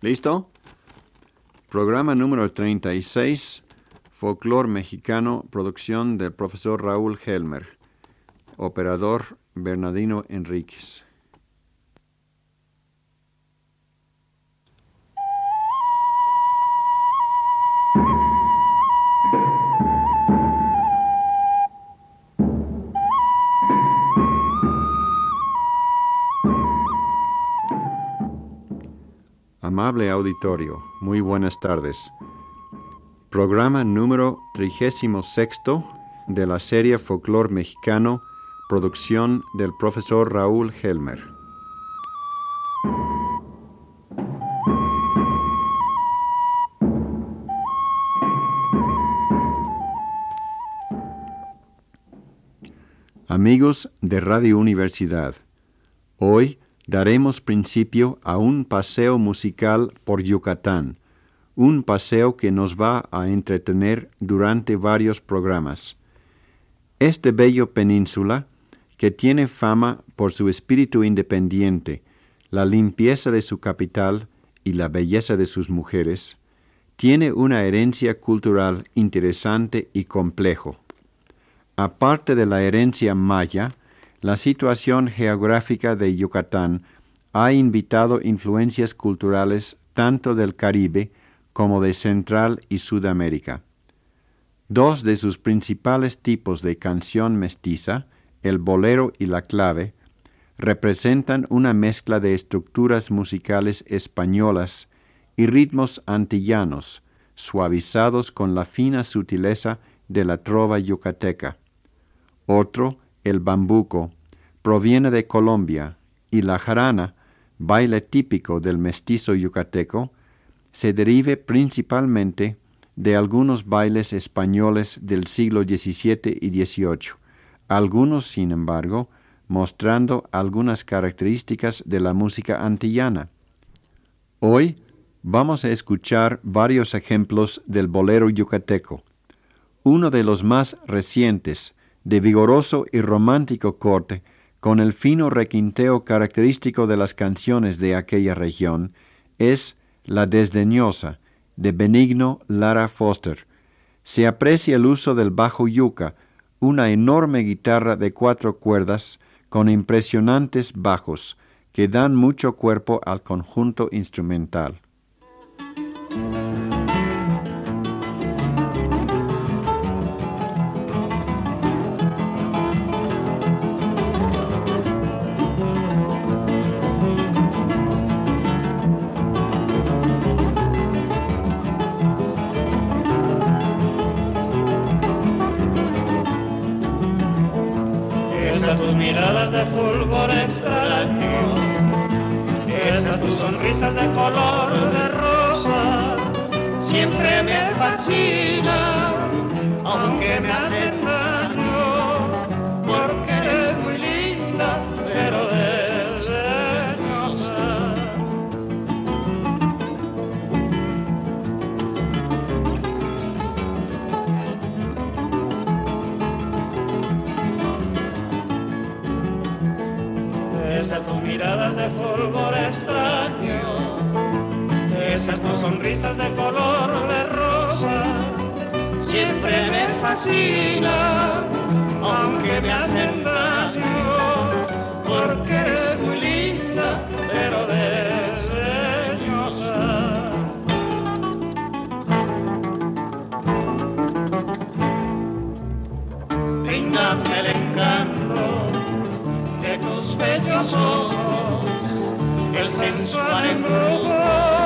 ¿Listo? Programa número 36, Folclor Mexicano, producción del profesor Raúl Helmer, operador Bernardino Enríquez. Auditorio, muy buenas tardes. Programa número 36 de la serie Folclor Mexicano, producción del profesor Raúl Helmer. Amigos de Radio Universidad, hoy daremos principio a un paseo musical por Yucatán, un paseo que nos va a entretener durante varios programas. Este bello península, que tiene fama por su espíritu independiente, la limpieza de su capital y la belleza de sus mujeres, tiene una herencia cultural interesante y complejo. Aparte de la herencia maya, la situación geográfica de Yucatán ha invitado influencias culturales tanto del Caribe como de Central y Sudamérica. Dos de sus principales tipos de canción mestiza, el bolero y la clave, representan una mezcla de estructuras musicales españolas y ritmos antillanos, suavizados con la fina sutileza de la trova yucateca. Otro el bambuco, proviene de Colombia y la jarana, baile típico del mestizo yucateco, se derive principalmente de algunos bailes españoles del siglo XVII y XVIII, algunos, sin embargo, mostrando algunas características de la música antillana. Hoy vamos a escuchar varios ejemplos del bolero yucateco. Uno de los más recientes, de vigoroso y romántico corte, con el fino requinteo característico de las canciones de aquella región, es La desdeñosa, de Benigno Lara Foster. Se aprecia el uso del bajo yuca, una enorme guitarra de cuatro cuerdas con impresionantes bajos que dan mucho cuerpo al conjunto instrumental. De color de rosa, siempre me fascinan, tus sonrisas de color de rosa, siempre me fascinan, aunque me hacen daño, porque eres muy linda, pero desdeñosa. Bríndame el encanto de tus bellos ojos, el sensual embrujo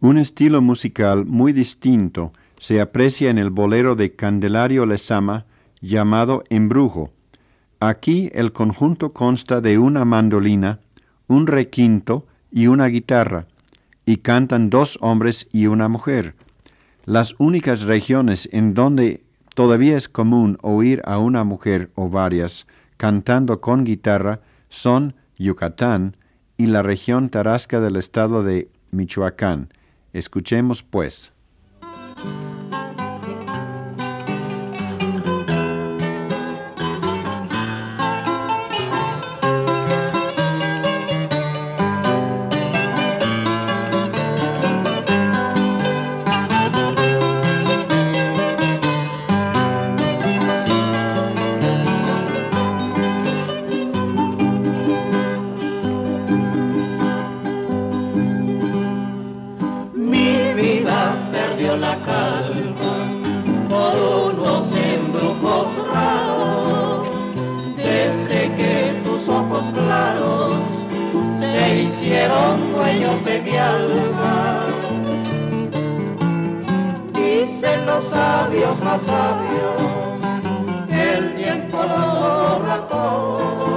Un estilo musical muy distinto se aprecia en el bolero de Candelario Lezama llamado Embrujo. Aquí el conjunto consta de una mandolina, un requinto y una guitarra, y cantan dos hombres y una mujer. Las únicas regiones en donde todavía es común oír a una mujer o varias cantando con guitarra son Yucatán y la región tarasca del estado de Michoacán. Escuchemos pues. Hicieron dueños de mi alma. Dicen los sabios más sabios el tiempo lo borra todo,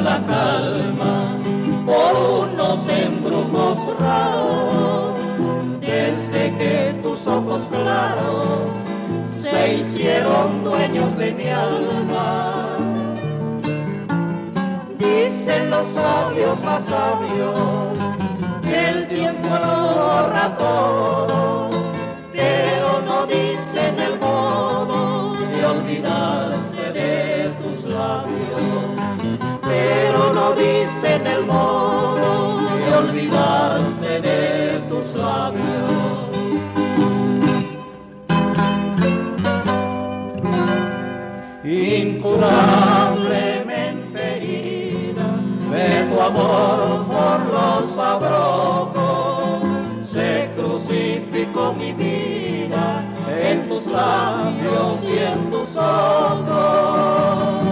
la calma por unos embrujos raros. Desde que tus ojos claros se hicieron dueños de mi alma. Dicen los sabios más sabios que el tiempo lo borra todo, pero no dicen el modo de olvidarse de tus labios, dicen el modo de olvidarse de tus labios. incurablemente herida de tu amor por los abrojos. Se crucificó mi vida en tus labios y en tus ojos.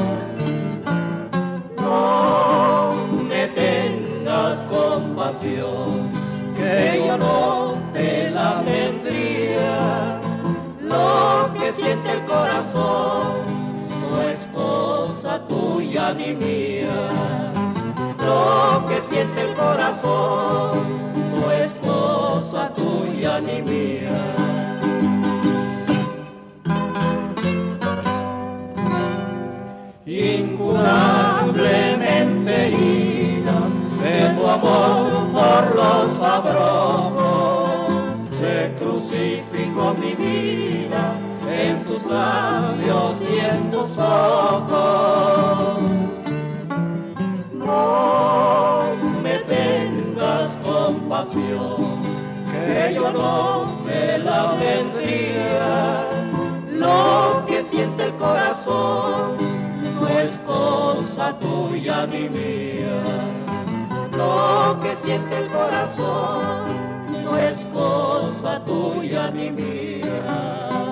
Que yo no te la tendría. Lo que siente el corazón no es cosa tuya ni mía. Lo que siente el corazón no es cosa tuya ni mía. Incurablemente tus labios y en tus ojos. No me tengas compasión, que yo no me la tendría. Lo que siente el corazón no es cosa tuya ni mía. Lo que siente el corazón no es cosa tuya ni mía.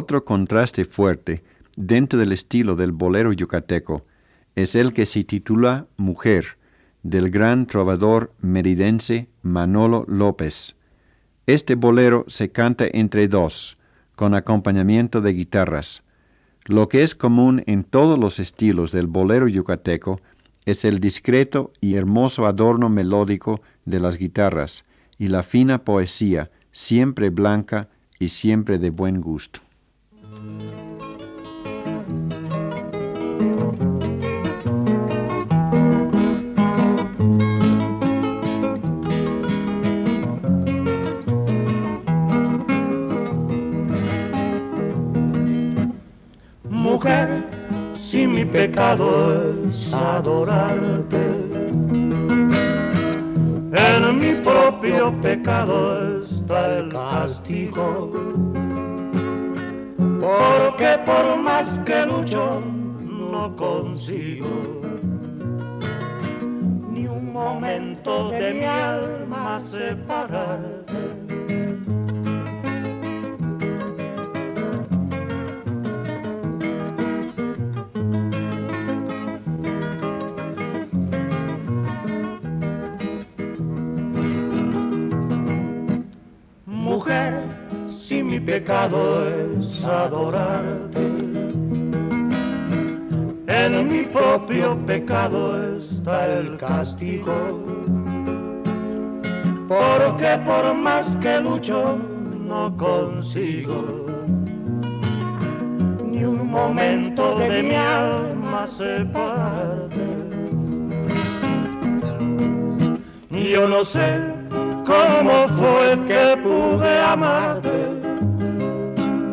Otro contraste fuerte dentro del estilo del bolero yucateco es el que se titula Mujer, del gran trovador meridense Manolo López. Este bolero se canta entre dos, con acompañamiento de guitarras. Lo que es común en todos los estilos del bolero yucateco es el discreto y hermoso adorno melódico de las guitarras y la fina poesía, siempre blanca y siempre de buen gusto. Pecado es adorarte, en mi propio pecado está el castigo. Porque por más que lucho, no consigo ni un momento de mi alma separarte. Mi pecado es adorarte, en mi propio pecado está el castigo. Porque por más que lucho, no consigo ni un momento de mi alma separarte. Yo no sé cómo fue que pude amarte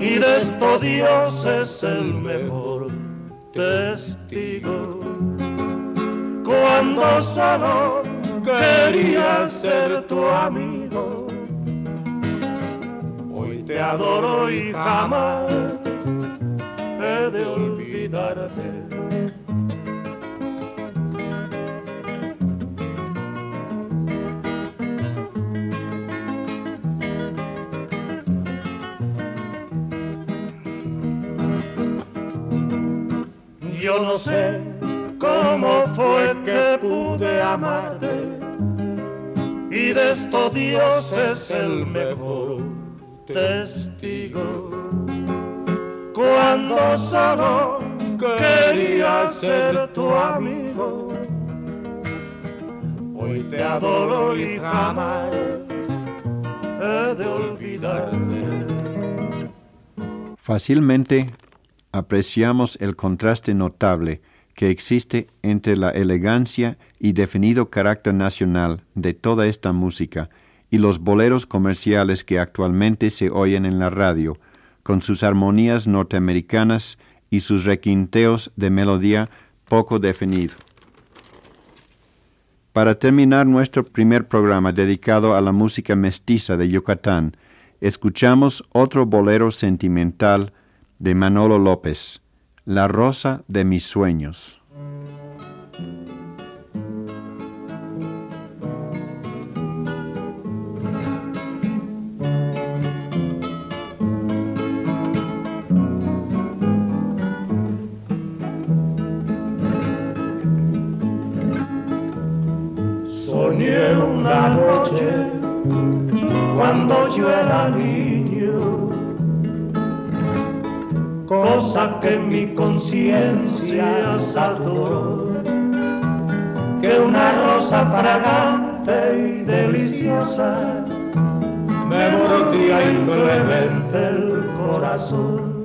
y de esto Dios es el mejor testigo. Cuando solo quería ser tu amigo, hoy te adoro y jamás he de olvidarte. Yo no sé cómo fue que pude amarte y de esto Dios es el mejor testigo. Cuando solo quería ser tu amigo, hoy te adoro y jamás he de olvidarte. Fácilmente apreciamos el contraste notable que existe entre la elegancia y definido carácter nacional de toda esta música y los boleros comerciales que actualmente se oyen en la radio, con sus armonías norteamericanas y sus requinteos de melodía poco definido. Para terminar nuestro primer programa dedicado a la música mestiza de Yucatán, escuchamos otro bolero sentimental de Manolo López, La rosa de mis sueños. Soñé una noche cuando yo era niño, cosa que mi conciencia saturó, que una rosa fragante y deliciosa me mordía inclemente el corazón.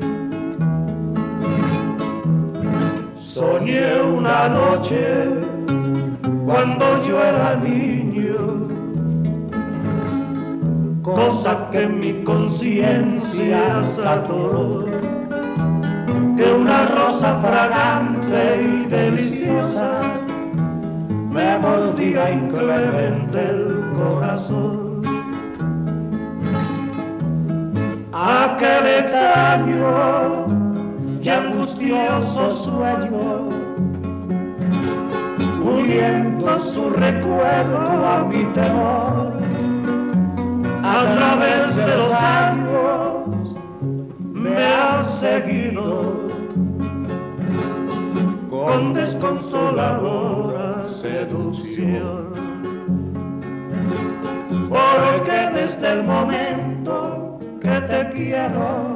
Soñé una noche cuando yo era niño, cosa que mi conciencia saturó, que una rosa fragante y deliciosa me mordía inclemente el corazón. Aquel extraño y angustioso sueño uniendo su recuerdo a mi temor. A través de los años me ha seguido con desconsoladora seducción. Porque desde el momento que te quiero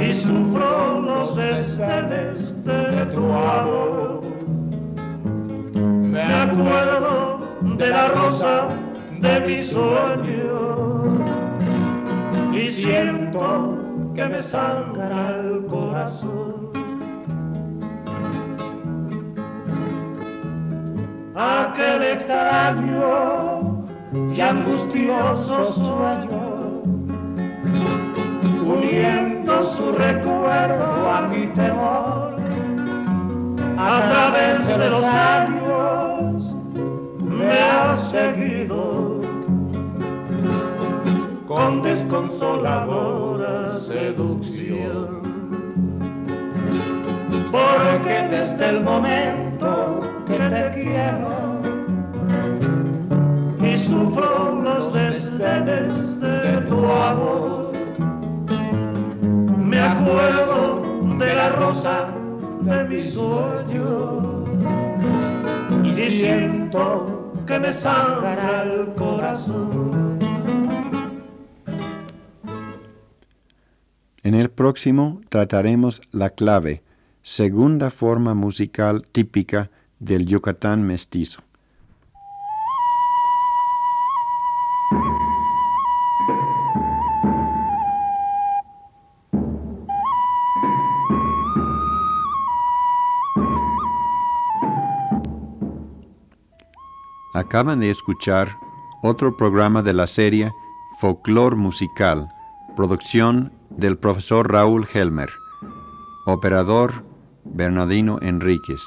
y sufro los desdenes de tu amor, acuerdo de la rosa de mi sueño y siento que me sangra el corazón. Aquel extraño y angustioso sueño, uniendo su recuerdo a mi temor, a través de los años me ha seguido con desconsoladora seducción. Porque desde el momento te quiero. Y sufro los desdenes de tu amor, me acuerdo de la rosa de mis sueños. Y siento que me sangra el corazón. En el próximo trataremos la clave, segunda forma musical típica del Yucatán mestizo. Acaban de escuchar otro programa de la serie Folklore Musical, producción del profesor Raúl Helmer, operador Bernardino Enríquez.